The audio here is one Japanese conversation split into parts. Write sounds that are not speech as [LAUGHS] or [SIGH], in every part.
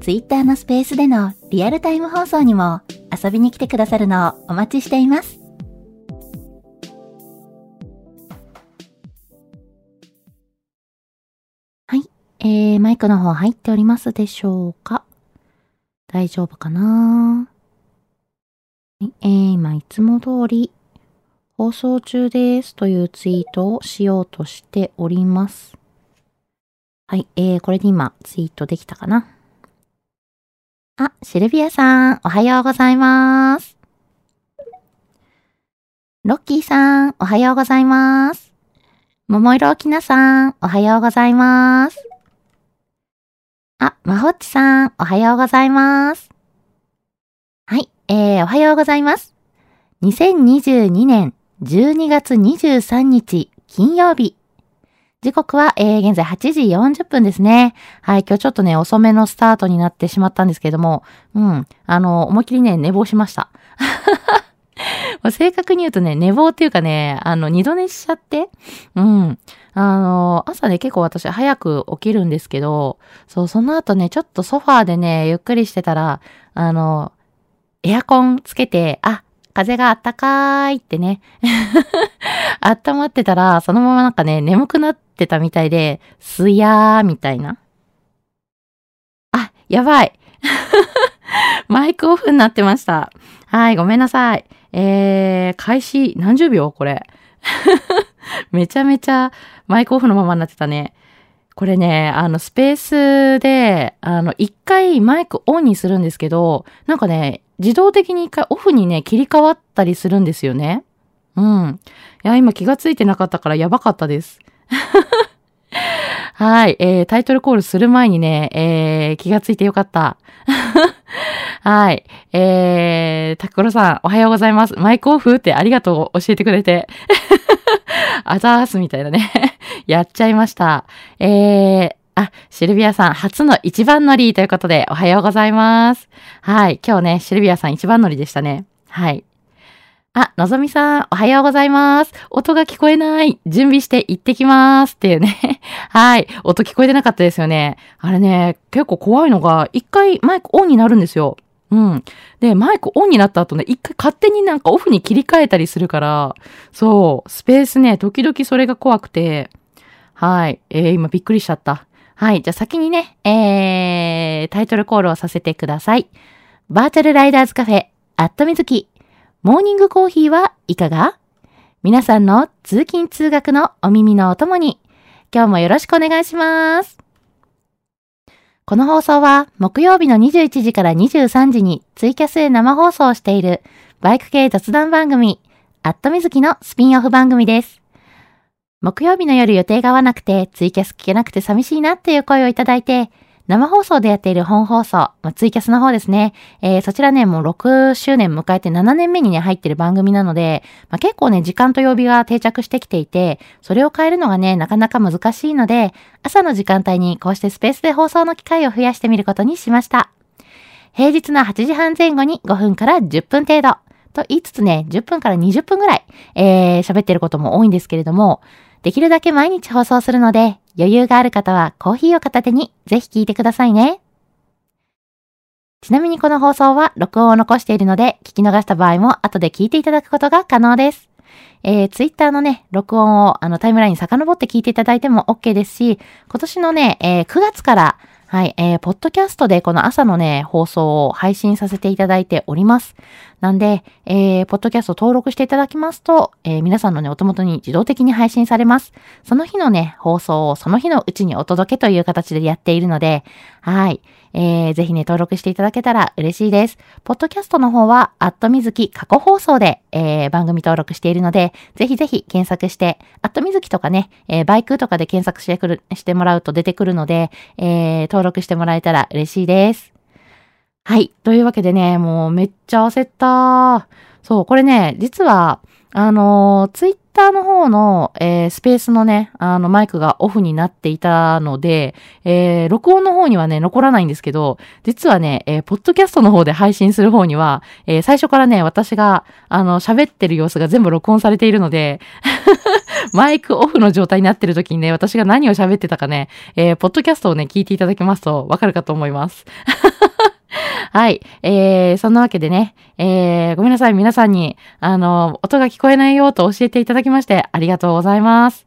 Twitter のスペースでのリアルタイム放送にも遊びに来てくださるのをお待ちしています。はい。えー、マイクの方入っておりますでしょうか？大丈夫かな、えー、今いつも通り放送中ですというツイートをしようとしております。はい、えー、これで今ツイートできたかな？あ、シルビアさん、おはようございます。ロッキーさん、おはようございます。桃色きなさん、おはようございます。あ、まほっちさん、おはようございます。はい、えー、おはようございます。2022年12月23日金曜日。時刻は、えー、現在8時40分ですね。はい、今日ちょっとね、遅めのスタートになってしまったんですけども、うん、あの、思いっきりね、寝坊しました。[LAUGHS] 正確に言うとね、寝坊っていうかね、あの、二度寝しちゃって、うん。あの、朝ね、結構私早く起きるんですけど、そう、その後ね、ちょっとソファーでね、ゆっくりしてたら、あの、エアコンつけて、あ、風があったかいってね。[LAUGHS] 温まってたら、そのままなんかね、眠くなってたみたいで、すやーみたいな。あ、やばい。[LAUGHS] マイクオフになってました。はい、ごめんなさい。えー、開始何十秒これ。[LAUGHS] めちゃめちゃマイクオフのままになってたね。これね、あの、スペースで、あの、一回マイクオンにするんですけど、なんかね、自動的に一回オフにね、切り替わったりするんですよね。うん。いや、今気がついてなかったからやばかったです。[LAUGHS] はい、えー、タイトルコールする前にね、えー、気がついてよかった。[LAUGHS] はい。えー、タクロさん、おはようございます。マイクオフってありがとう、教えてくれて。[LAUGHS] あざーすみたいなね。やっちゃいました。えー、シルビアさん、初の一番乗りということで、おはようございます。はい。今日ね、シルビアさん一番乗りでしたね。はい。あ、のぞみさん、おはようございます。音が聞こえない。準備して行ってきます。っていうね。[LAUGHS] はい。音聞こえてなかったですよね。あれね、結構怖いのが、一回マイクオンになるんですよ。うん。で、マイクオンになった後ね、一回勝手になんかオフに切り替えたりするから、そう、スペースね、時々それが怖くて、はい。えー、今びっくりしちゃった。はい。じゃあ先にね、えー、タイトルコールをさせてください。バーチャルライダーズカフェ、アットみずき。モーニングコーヒーはいかが？皆さんの通勤通学のお耳のお供に、今日もよろしくお願いします。この放送は木曜日の21時から23時にツイキャスで生放送しているバイク系雑談番組、アットみずきのスピンオフ番組です。木曜日の夜予定が合わなくて、ツイキャス聞けなくて寂しいなっていう声をいただいて、生放送でやっている本放送、まあ、ツイキャスの方ですね。えー、そちらね、もう6周年迎えて7年目にね、入ってる番組なので、まあ、結構ね、時間と曜日が定着してきていて、それを変えるのがね、なかなか難しいので、朝の時間帯にこうしてスペースで放送の機会を増やしてみることにしました。平日の8時半前後に5分から10分程度。と言いつつね、10分から20分ぐらい、えー、喋ってることも多いんですけれども、できるだけ毎日放送するので、余裕がある方はコーヒーを片手にぜひ聞いてくださいね。ちなみにこの放送は録音を残しているので、聞き逃した場合も後で聞いていただくことが可能です。えー、ツイッターのね、録音をあのタイムラインに遡って聞いていただいても OK ですし、今年のね、えー、9月からはい、えー、ポッドキャストでこの朝のね、放送を配信させていただいております。なんで、えー、ポッドキャスト登録していただきますと、えー、皆さんのね、お手元に自動的に配信されます。その日のね、放送をその日のうちにお届けという形でやっているので、はい。えー、ぜひね、登録していただけたら嬉しいです。ポッドキャストの方は、アットみずき過去放送で、えー、番組登録しているので、ぜひぜひ検索して、アットみずきとかね、えー、バイクとかで検索してくる、してもらうと出てくるので、えー、登録してもらえたら嬉しいです。はい。というわけでね、もうめっちゃ焦った。そう、これね、実は、あの、ツイッターの方の、えー、スペースのね、あの、マイクがオフになっていたので、えー、録音の方にはね、残らないんですけど、実はね、えー、ポッドキャストの方で配信する方には、えー、最初からね、私が、あの、喋ってる様子が全部録音されているので、[LAUGHS] マイクオフの状態になってる時にね、私が何を喋ってたかね、えー、ポッドキャストをね、聞いていただけますとわかるかと思います。はい。えー、そんなわけでね、えー、ごめんなさい。皆さんに、あの、音が聞こえないよと教えていただきまして、ありがとうございます。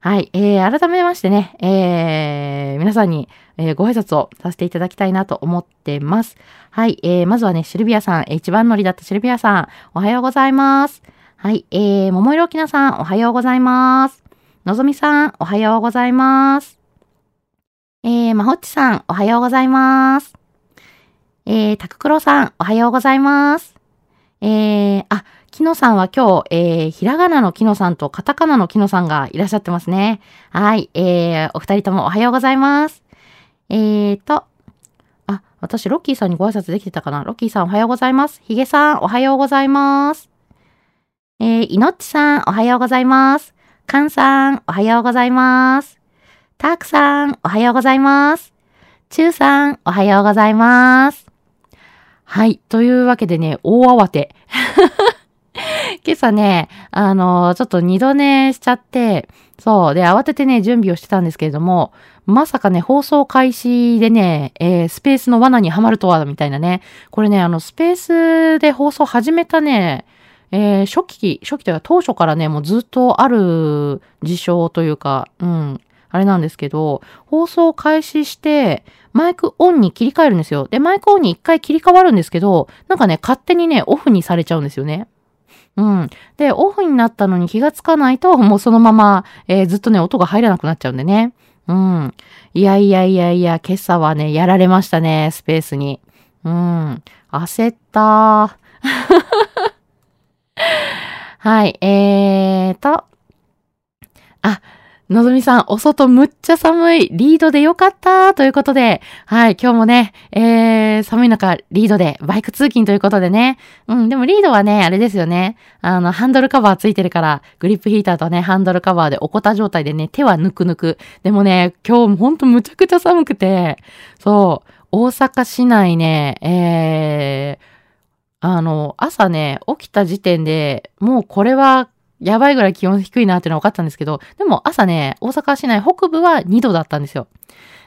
はい。えー、改めましてね、えー、皆さんに、えー、ご挨拶をさせていただきたいなと思ってます。はい。えー、まずはね、シルビアさん、一番乗りだったシルビアさん、おはようございます。はい。えー、桃色きなさん、おはようございます。のぞみさん、おはようございます。えー、まほっちさん、おはようございます。えー、タククロさん、おはようございます。えー、あ、キノさんは今日、えー、ひらがなのキノさんとカタカナのキノさんがいらっしゃってますね。はい、えー、お二人ともおはようございます。えーと、あ、私、ロッキーさんにご挨拶できてたかな？ロッキーさんおはようございます。ヒゲさんおはようございます。えー、いのっちさんおはようございます。カンさんおはようございます。タークさんおはようございます。チューさんおはようございます。はい。というわけでね、大慌て。[LAUGHS] 今朝ね、あの、ちょっと二度寝しちゃって、そう。で、慌ててね、準備をしてたんですけれども、まさかね、放送開始でね、えー、スペースの罠にはまるとは、みたいなね。これね、あの、スペースで放送始めたね、えー、初期、初期というか当初からね、もうずっとある事象というか、うん、あれなんですけど、放送開始して、マイクオンに切り替えるんですよ。で、マイクオンに一回切り替わるんですけど、なんかね、勝手にね、オフにされちゃうんですよね。うん。で、オフになったのに気がつかないと、もうそのまま、えー、ずっとね、音が入らなくなっちゃうんでね。うん。いやいやいやいや、今朝はね、やられましたね、スペースに。うん。焦ったー [LAUGHS] はい、えーと。あ、のぞみさん、お外むっちゃ寒い。リードでよかったということで、はい、今日もね、えー、寒い中、リードで、バイク通勤ということでね。うん、でもリードはね、あれですよね。あの、ハンドルカバーついてるから、グリップヒーターとね、ハンドルカバーでおこた状態でね、手はぬくぬく。でもね、今日ほんとむちゃくちゃ寒くて、そう、大阪市内ね、えー、あの、朝ね、起きた時点で、もうこれはやばいぐらい気温低いなっていうのは分かったんですけど、でも朝ね、大阪市内北部は2度だったんですよ。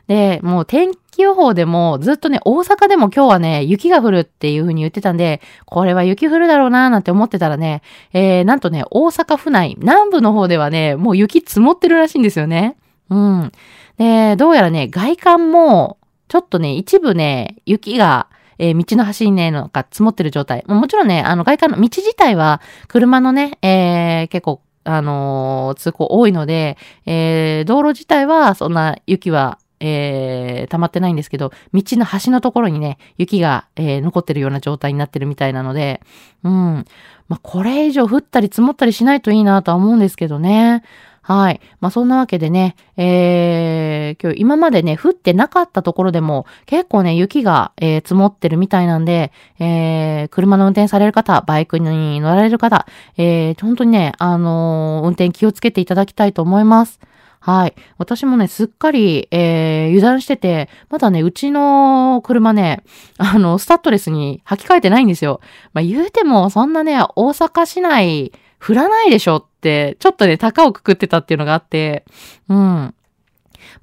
で、もう天気予報でもずっとね、大阪でも今日はね、雪が降るっていう風に言ってたんで、これは雪降るだろうなーなんて思ってたらね、えー、なんとね、大阪府内、南部の方ではね、もう雪積もってるらしいんですよね。うん。で、どうやらね、外観も、ちょっとね、一部ね、雪がえー、道の端にね、なんか積もってる状態。もちろんね、あの、外観の道自体は、車のね、えー、結構、あのー、通行多いので、えー、道路自体は、そんな雪は、えー、溜まってないんですけど、道の端のところにね、雪が、えー、残ってるような状態になってるみたいなので、うん。まあ、これ以上降ったり積もったりしないといいなとは思うんですけどね。はい。まあ、そんなわけでね、えー、今日今までね、降ってなかったところでも結構ね、雪が、えー、積もってるみたいなんで、えー、車の運転される方、バイクに乗られる方、えー、本当にね、あのー、運転気をつけていただきたいと思います。はい。私もね、すっかり、えー、油断してて、まだね、うちの車ね、あの、スタッドレスに履き替えてないんですよ。まあ、言うても、そんなね、大阪市内、降らないでしょっ、ちょっとね、高をくくってたっていうのがあって、うん。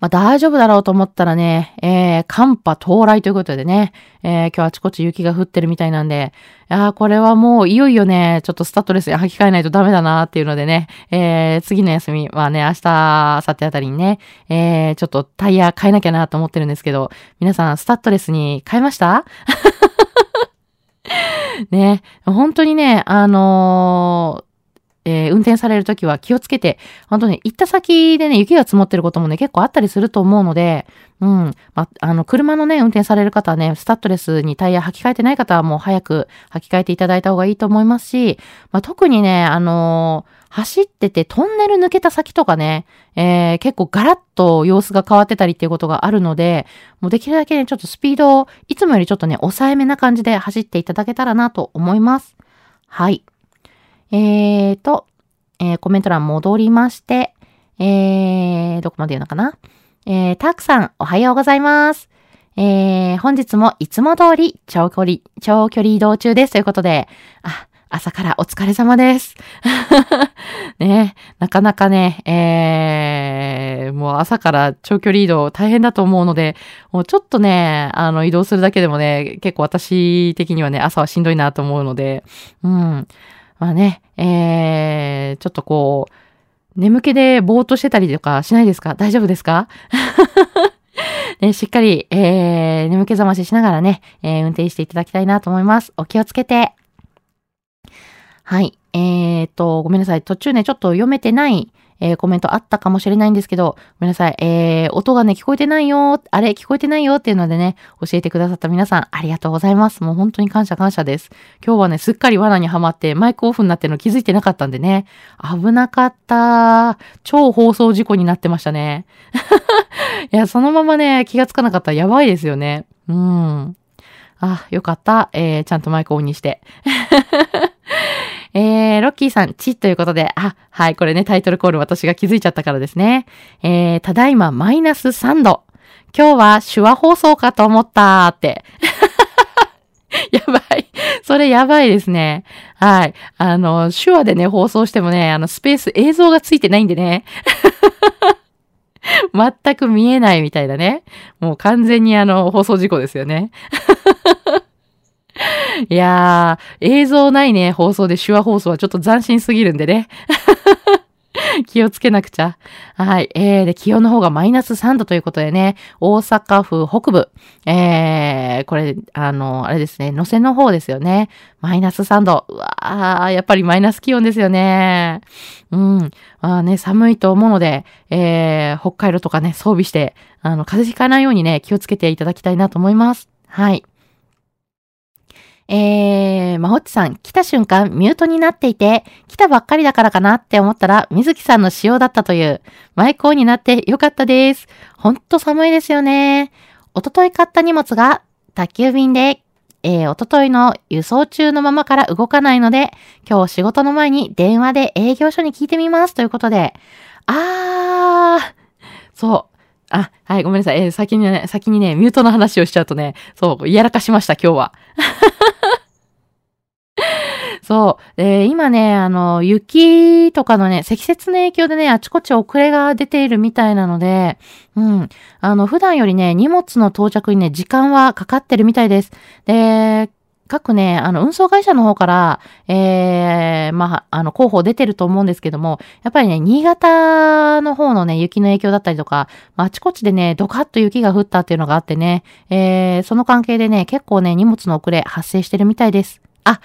まあ大丈夫だろうと思ったらね、えー、寒波到来ということでね、えー、今日あちこち雪が降ってるみたいなんで、いやこれはもういよいよね、ちょっとスタッドレスに履き替えないとダメだなっていうのでね、えー、次の休みはね、明日、明後日あたりにね、えー、ちょっとタイヤ変えなきゃなと思ってるんですけど、皆さんスタッドレスに変えました？[LAUGHS] ね、本当にね、あのーえー、運転されるときは気をつけて、本当に行った先でね、雪が積もってることもね、結構あったりすると思うので、うん。まあ、の、車のね、運転される方はね、スタッドレスにタイヤ履き替えてない方はもう早く履き替えていただいた方がいいと思いますし、まあ、特にね、あのー、走っててトンネル抜けた先とかね、えー、結構ガラッと様子が変わってたりっていうことがあるので、もうできるだけね、ちょっとスピードをいつもよりちょっとね、抑えめな感じで走っていただけたらなと思います。はい。えーと、えー、コメント欄戻りまして、えー、どこまで言うのかな？えー、たくさん、おはようございます。えー、本日もいつも通り、長距離、長距離移動中です。ということで、あ、朝からお疲れ様です。[LAUGHS] ね、なかなかね、えー、もう朝から長距離移動大変だと思うので、もうちょっとね、あの移動するだけでもね、結構私的にはね、朝はしんどいなと思うので、うん。まあね、えー、ちょっとこう、眠気でぼーっとしてたりとかしないですか？大丈夫ですか？[LAUGHS] ね、しっかり、えー、眠気覚まししながらね、えー、運転していただきたいなと思います。お気をつけて。はい。えーと、ごめんなさい。途中ね、ちょっと読めてないえー、コメントあったかもしれないんですけど、ごめんなさい。えー、音がね、聞こえてないよ、あれ、聞こえてないよっていうのでね、教えてくださった皆さん、ありがとうございます。もう本当に感謝感謝です。今日はね、すっかり罠にはまって、マイクオフになってるの気づいてなかったんでね、危なかった。超放送事故になってましたね。[LAUGHS] いや、そのままね、気がつかなかったらやばいですよね。うん。あ、よかった。えー、ちゃんとマイクオンにして。えー、ロッキーさん、チということで、あ、はい、これね、タイトルコール私が気づいちゃったからですね。えー、ただいまマイナス3度。今日は手話放送かと思ったって。[LAUGHS] やばい。それやばいですね。はい。あの、手話でね、放送してもね、あの、スペース映像がついてないんでね。[LAUGHS] 全く見えないみたいだね。もう完全にあの、放送事故ですよね。[LAUGHS] いやー、映像ないね、放送で手話放送はちょっと斬新すぎるんでね。[LAUGHS] 気をつけなくちゃ。はい。えー、で、気温の方がマイナス3度ということでね、大阪府北部、えー、これ、あの、あれですね、野瀬の方ですよね。マイナス3度。うわー、やっぱりマイナス気温ですよね。うん。まあね、寒いと思うので、えー、北海道とかね、装備して、あの、風邪ひかないようにね、気をつけていただきたいなと思います。はい。えー、まほっちさん、来た瞬間ミュートになっていて、来たばっかりだからかなって思ったら、水木さんの仕様だったという、マイコーになってよかったです。ほんと寒いですよね。おととい買った荷物が宅急便で、えー、おとといの輸送中のままから動かないので、今日仕事の前に電話で営業所に聞いてみますということで、あー、そう。あ、はい、ごめんなさい。えー、先にね、先にね、ミュートの話をしちゃうとね、そう、やらかしました、今日は。[LAUGHS] そう。え今ね、あの、雪とかのね、積雪の影響でね、あちこち遅れが出ているみたいなので、うん。あの、普段よりね、荷物の到着にね、時間はかかってるみたいです。で、各ね、あの、運送会社の方から、ええー、まあ、あの、広報出てると思うんですけども、やっぱりね、新潟の方のね、雪の影響だったりとか、まあ、あちこちでね、ドカッと雪が降ったっていうのがあってね、えー、その関係でね、結構ね、荷物の遅れ発生してるみたいです。あ、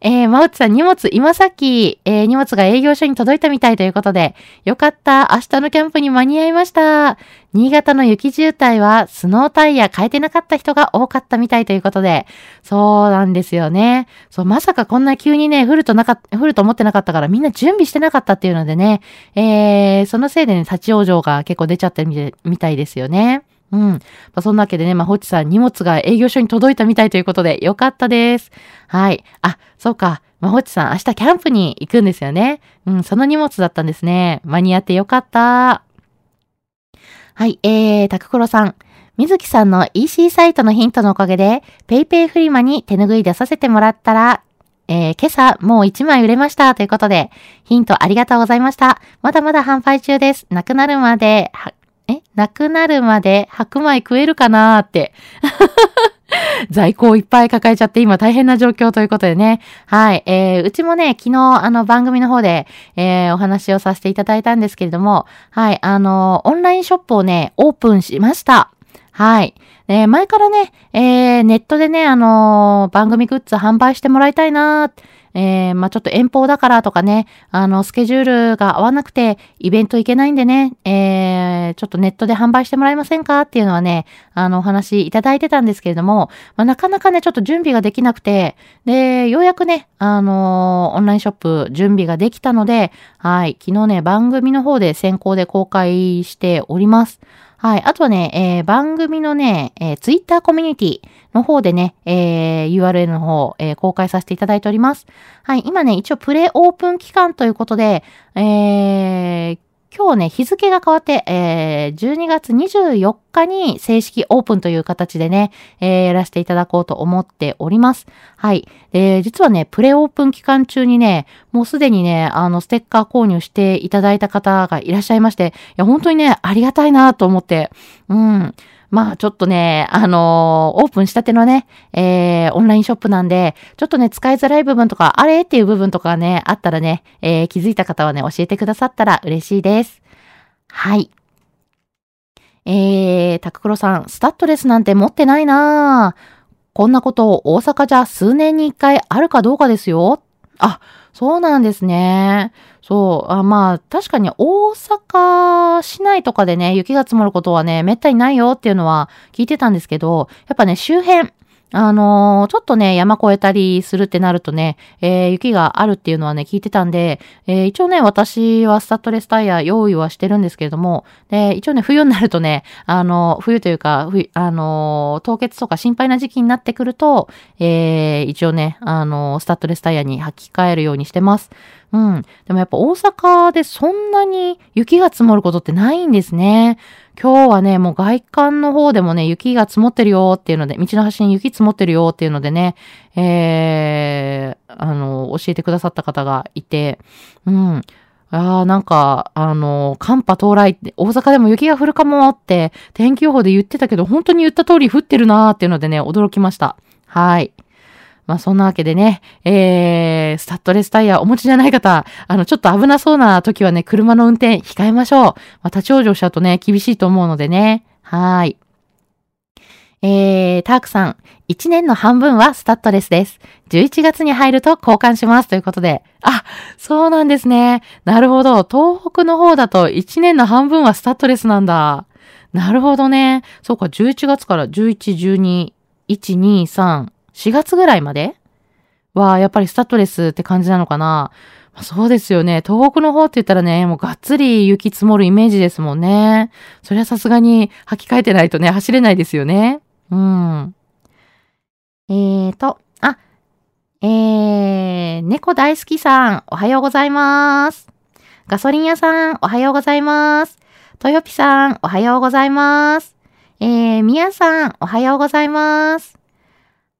えー、まうちさん、荷物、今さっき、えー、荷物が営業所に届いたみたいということで、よかった、明日のキャンプに間に合いました。新潟の雪渋滞は、スノータイヤ変えてなかった人が多かったみたいということで、そうなんですよね。そう、まさかこんな急にね、降るとなか降ると思ってなかったから、みんな準備してなかったっていうのでね、えー、そのせいでね、立ち往生が結構出ちゃってるみたいですよね。うん。まあ、そんなわけでね、まあ、ホッチさん荷物が営業所に届いたみたいということで、よかったです。はい。あ、そうか。まあ、ホッチさん明日キャンプに行くんですよね。うん、その荷物だったんですね。間に合ってよかった。はい、えー、タククロさん。水木さんの EC サイトのヒントのおかげで、PayPay フリマに手拭い出させてもらったら、えー、今朝もう1枚売れましたということで、ヒントありがとうございました。まだまだ販売中です。なくなるまで、え、なくなるまで白米食えるかなーって。[LAUGHS] 在庫をいっぱい抱えちゃって今大変な状況ということでね。はい。えー、うちもね、昨日あの番組の方で、えー、お話をさせていただいたんですけれども、はい。あの、オンラインショップをね、オープンしました。はい。えー、前からね、えー、ネットでね、あのー、番組グッズ販売してもらいたいなーって、えー、まあ、ちょっと遠方だからとかね、あの、スケジュールが合わなくて、イベント行けないんでね、えー、ちょっとネットで販売してもらえませんかっていうのはね、あの、お話いただいてたんですけれども、まあ、なかなかね、ちょっと準備ができなくて、で、ようやくね、あのオンラインショップ準備ができたので、はい、昨日ね、番組の方で先行で公開しております。はい。あとね、えー、番組のね、えー、ツイッターコミュニティの方でね、えー、URL の方、えー、公開させていただいております。はい。今ね、一応プレオープン期間ということで、えー、今日ね、日付が変わって、えー、12月24日に正式オープンという形でね、えー、やらせていただこうと思っております。はい。で、実はね、プレオープン期間中にね、もうすでにね、あの、ステッカー購入していただいた方がいらっしゃいまして、いや、本当にね、ありがたいなと思って、うん。まあちょっとね、あのー、オープンしたてのね、えー、オンラインショップなんで、ちょっとね、使いづらい部分とか、あれっていう部分とかね、あったらね、えー、気づいた方はね、教えてくださったら嬉しいです。はい。えー、タククロさん、スタッドレスなんて持ってないなこんなこと大阪じゃ数年に一回あるかどうかですよ。あ、そうなんですね。そう。あまあ、確かに大阪市内とかでね、雪が積もることはね、めったにないよっていうのは聞いてたんですけど、やっぱね、周辺、あのー、ちょっとね、山越えたりするってなるとね、えー、雪があるっていうのはね、聞いてたんで、えー、一応ね、私はスタッドレスタイヤ用意はしてるんですけれども、で、一応ね、冬になるとね、あの、冬というか、あの、凍結とか心配な時期になってくると、えー、一応ね、あの、スタッドレスタイヤに履き替えるようにしてます。うん。でもやっぱ大阪でそんなに雪が積もることってないんですね。今日はね、もう外観の方でもね、雪が積もってるよっていうので、道の端に雪積もってるよっていうのでね、えー、あの、教えてくださった方がいて、うん。ああ、なんか、あの、寒波到来って、大阪でも雪が降るかもって、天気予報で言ってたけど、本当に言った通り降ってるなーっていうのでね、驚きました。はい。まあそんなわけでね、えー、スタッドレスタイヤお持ちじゃない方、あの、ちょっと危なそうな時はね、車の運転控えましょう。まあ立ち往生しちゃうとね、厳しいと思うのでね。はい。えー、タークさん、1年の半分はスタッドレスです。11月に入ると交換します。ということで。あ、そうなんですね。なるほど。東北の方だと1年の半分はスタッドレスなんだ。なるほどね。そうか、11月から11、12、1、2、3、4月ぐらいまで？は、やっぱりスタッドレスって感じなのかな？まあ、そうですよね。東北の方って言ったらね、もうがっつり雪積もるイメージですもんね。そりゃさすがに履き替えてないとね、走れないですよね。うん。えーと、あ、えー、猫大好きさん、おはようございます。ガソリン屋さん、おはようございます。トヨピさん、おはようございます。えー、みやさん、おはようございます。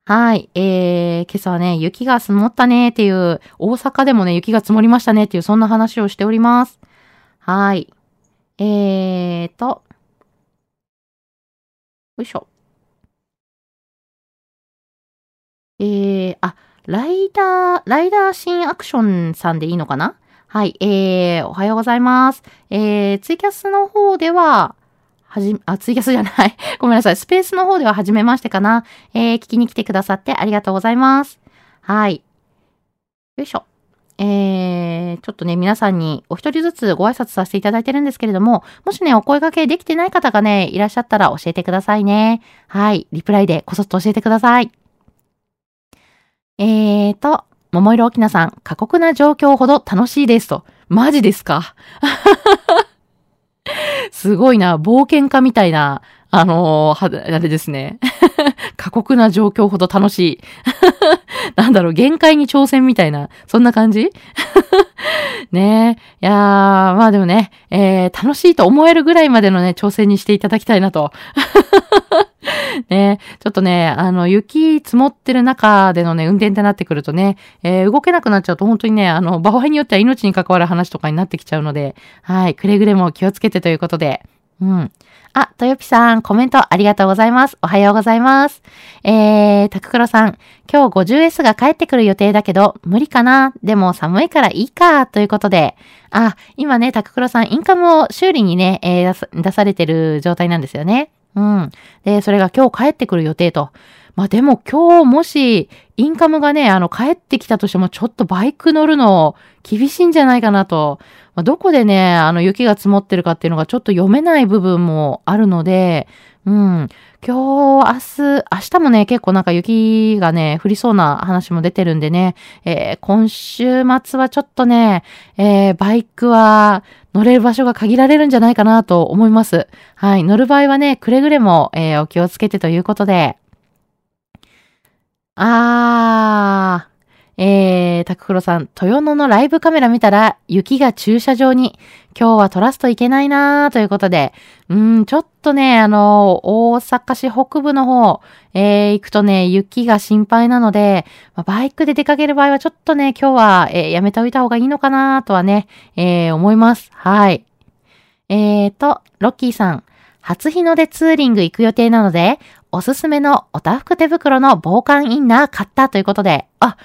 はい。えー、今朝はね、雪が積もったねっていう、大阪でもね、雪が積もりましたねっていう、そんな話をしております。はい。えーと。よいしょ。えー、あ、ライダー、ライダー新アクションさんでいいのかな？はい。えー、おはようございます。えー、ツイキャスの方では、はじ、あ、ツイキャスじゃない。[LAUGHS] ごめんなさい。スペースの方では初めましてかな。えー、聞きに来てくださってありがとうございます。はい。よいしょ。えー、ちょっとね、皆さんにお一人ずつご挨拶させていただいてるんですけれども、もしね、お声掛けできてない方がね、いらっしゃったら教えてくださいね。はい。リプライでこそっと教えてください。えーと、桃色沖縄さん、過酷な状況ほど楽しいですと。マジですか？すごいな、冒険家みたいな、あのー、あれですね。[LAUGHS] 過酷な状況ほど楽しい。[LAUGHS] なんだろう、限界に挑戦みたいな、そんな感じ？[LAUGHS] ねえ。いやー、まあでもね、えー、楽しいと思えるぐらいまでのね、挑戦にしていただきたいなと。[LAUGHS] ねちょっとね、あの、雪積もってる中でのね、運転ってなってくるとね、えー、動けなくなっちゃうと本当にね、あの、場合によっては命に関わる話とかになってきちゃうので、はい、くれぐれも気をつけてということで、うん。あ、とよぴさん、コメントありがとうございます。おはようございます。えー、たくくろさん、今日 50S が帰ってくる予定だけど、無理かな？でも寒いからいいか、ということで。あ、今ね、たくくろさん、インカムを修理にね、えー出出されてる状態なんですよね。うん。で、それが今日帰ってくる予定と。まあでも今日もし、インカムがね、あの、帰ってきたとしても、ちょっとバイク乗るの厳しいんじゃないかなと。まあ、どこでね、あの、雪が積もってるかっていうのがちょっと読めない部分もあるので、うん。今日、明日、明日もね、結構なんか雪がね、降りそうな話も出てるんでね、えー今週末はちょっとね、えーバイクは乗れる場所が限られるんじゃないかなと思います。はい。乗る場合はね、くれぐれも、えーお気をつけてということで。あー、えー、タククロさん、豊野のライブカメラ見たら、雪が駐車場に、今日は撮らすといけないなーということで、うん、ちょっとね、あの、大阪市北部の方、えー、行くとね、雪が心配なので、まあバイクで出かける場合はちょっとね、今日は、えーやめておいた方がいいのかなーとはね、えー思います。はい。えーと、ロッキーさん、初日の出ツーリング行く予定なので、おすすめのおたふく手袋の防寒インナー買ったということで、あ、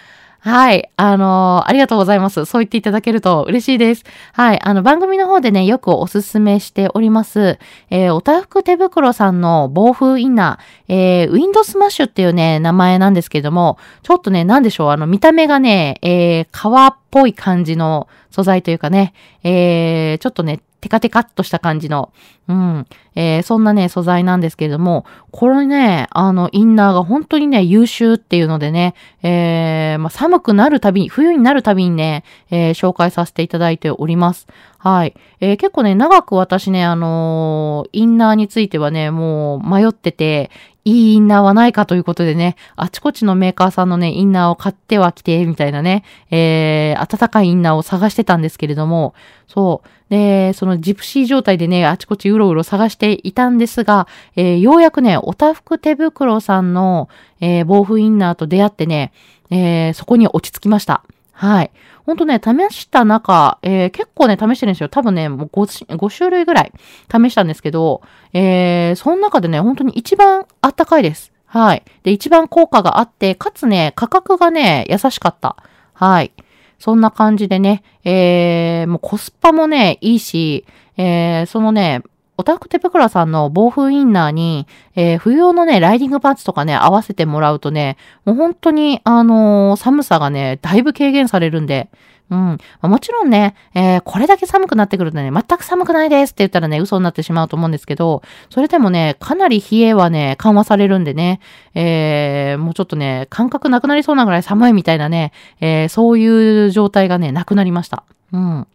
はい。あのーありがとうございます。そう言っていただけると嬉しいです。はい。あの、番組の方でね、よくおすすめしております。えーおたふく手袋さんの防風インナー、えーウィンドスマッシュっていうね、名前なんですけれども、ちょっとね、なんでしょう、あの、見た目がね、えー革っぽい感じの素材というかね、えーちょっとね、テカテカっとした感じの、うん、えーそんなね、素材なんですけれども、これね、あの、インナーが本当にね、優秀っていうのでね、えーまあ、寒くなるたびに、冬になるたびにね、えー紹介させていただいております。はい。えー結構ね、長く私ね、あのインナーについてはね、もう迷ってて、いいインナーはないかということでね、あちこちのメーカーさんのね、インナーを買ってはきて、みたいなね、えー、暖かいインナーを探してたんですけれども、そう。で、そのジプシー状態でね、あちこちうろうろ探していたんですが、えーようやくね、おたふく手袋さんの、えー防風インナーと出会ってね、えーそこに落ち着きました。はい。ほんとね、試した中、えー結構ね、試してるんですよ。多分ね、もう 5, 5種類ぐらい試したんですけど、えーその中でね、本当に一番あったかいです。はい。で、一番効果があって、かつね、価格がね、優しかった。はい。そんな感じでね、えー、もうコスパもね、いいし、えー、そのね、オタクテペクラさんの防風インナーに、えー冬用のね、ライディングパンツとかね、合わせてもらうとね、もう本当に、あのー寒さがね、だいぶ軽減されるんで、うん。もちろんね、えーこれだけ寒くなってくるとね、全く寒くないですって言ったらね、嘘になってしまうと思うんですけど、それでもね、かなり冷えはね、緩和されるんでね、えーもうちょっとね、感覚なくなりそうなぐらい寒いみたいなね、えーそういう状態がね、なくなりました。うん。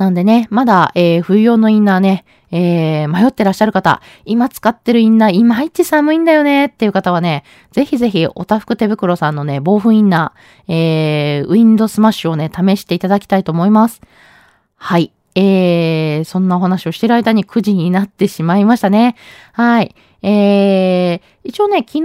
なんでね、まだ、えー冬用のインナーね、えー迷ってらっしゃる方、今使ってるインナー、いまいち寒いんだよねっていう方はね、ぜひぜひ、おたふく手袋さんのね、防風インナー、えーウィンドスマッシュをね、試していただきたいと思います。はい。えー、そんなお話をしてる間に9時になってしまいましたね。はい。えー、一応ね、昨日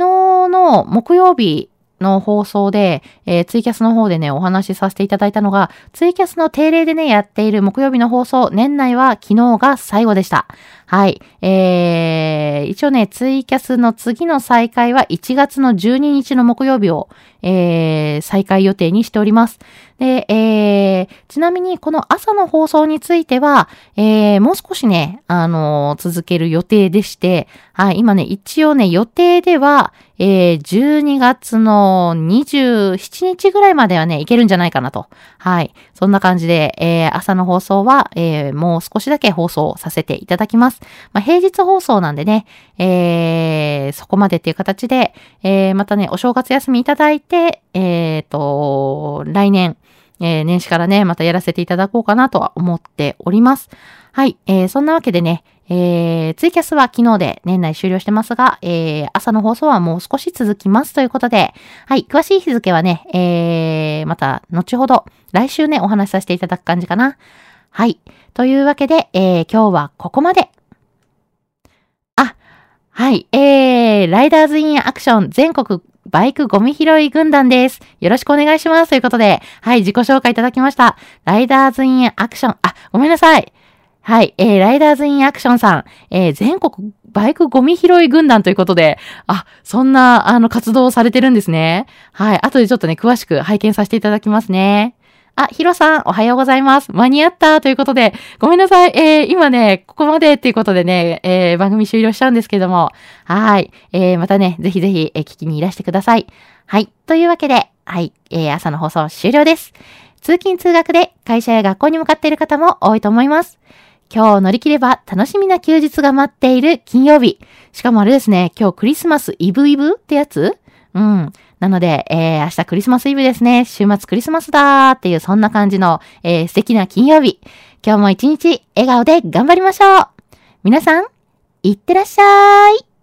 の木曜日の放送で、えーツイキャスの方でね、お話しさせていただいたのが、ツイキャスの定例でね、やっている木曜日の放送、年内は昨日が最後でした。はい。えー、一応ね、ツイキャスの次の再開は1月の12日の木曜日を、えー、再開予定にしております。で、えー、ちなみにこの朝の放送については、えー、もう少しね、あのー続ける予定でして、はい、今ね、一応ね、予定では、えー、12月の27日ぐらいまではね、いけるんじゃないかなと。はい。そんな感じで、えー、朝の放送は、えー、もう少しだけ放送させていただきます。まあ、平日放送なんでね、えー、そこまでっていう形で、えー、またね、お正月休みいただいて、えーと、来年、えー年始からね、またやらせていただこうかなとは思っております。はい。えーそんなわけでね、えーツイキャスは昨日で年内終了してますが、えー朝の放送はもう少し続きますということで、はい。詳しい日付はね、えーまた後ほど、来週ね、お話しさせていただく感じかな。はい。というわけで、えー今日はここまで。はい。えー、ライダーズインアクション全国バイクゴミ拾い軍団です。よろしくお願いします。ということで、はい、自己紹介いただきました。ライダーズインアクション、あ、ごめんなさい。はい。えー、ライダーズインアクションさん、えー、全国バイクゴミ拾い軍団ということで、あ、そんな、あの、活動をされてるんですね。はい。後でちょっとね、詳しく拝見させていただきますね。あ、ヒロさん、おはようございます。間に合ったということで、ごめんなさい。えー、今ね、ここまでっていうことでね、えー、番組終了しちゃうんですけども、はい。えー、またね、ぜひぜひ、えー、聞きにいらしてください。はい。というわけで、はい。えー、朝の放送終了です。通勤通学で会社や学校に向かっている方も多いと思います。今日乗り切れば楽しみな休日が待っている金曜日。しかもあれですね、今日クリスマスイブイブってやつ？うん。なので、えー、明日クリスマスイブですね。週末クリスマスだーっていうそんな感じの、えー、素敵な金曜日。今日も一日笑顔で頑張りましょう皆さん、いってらっしゃい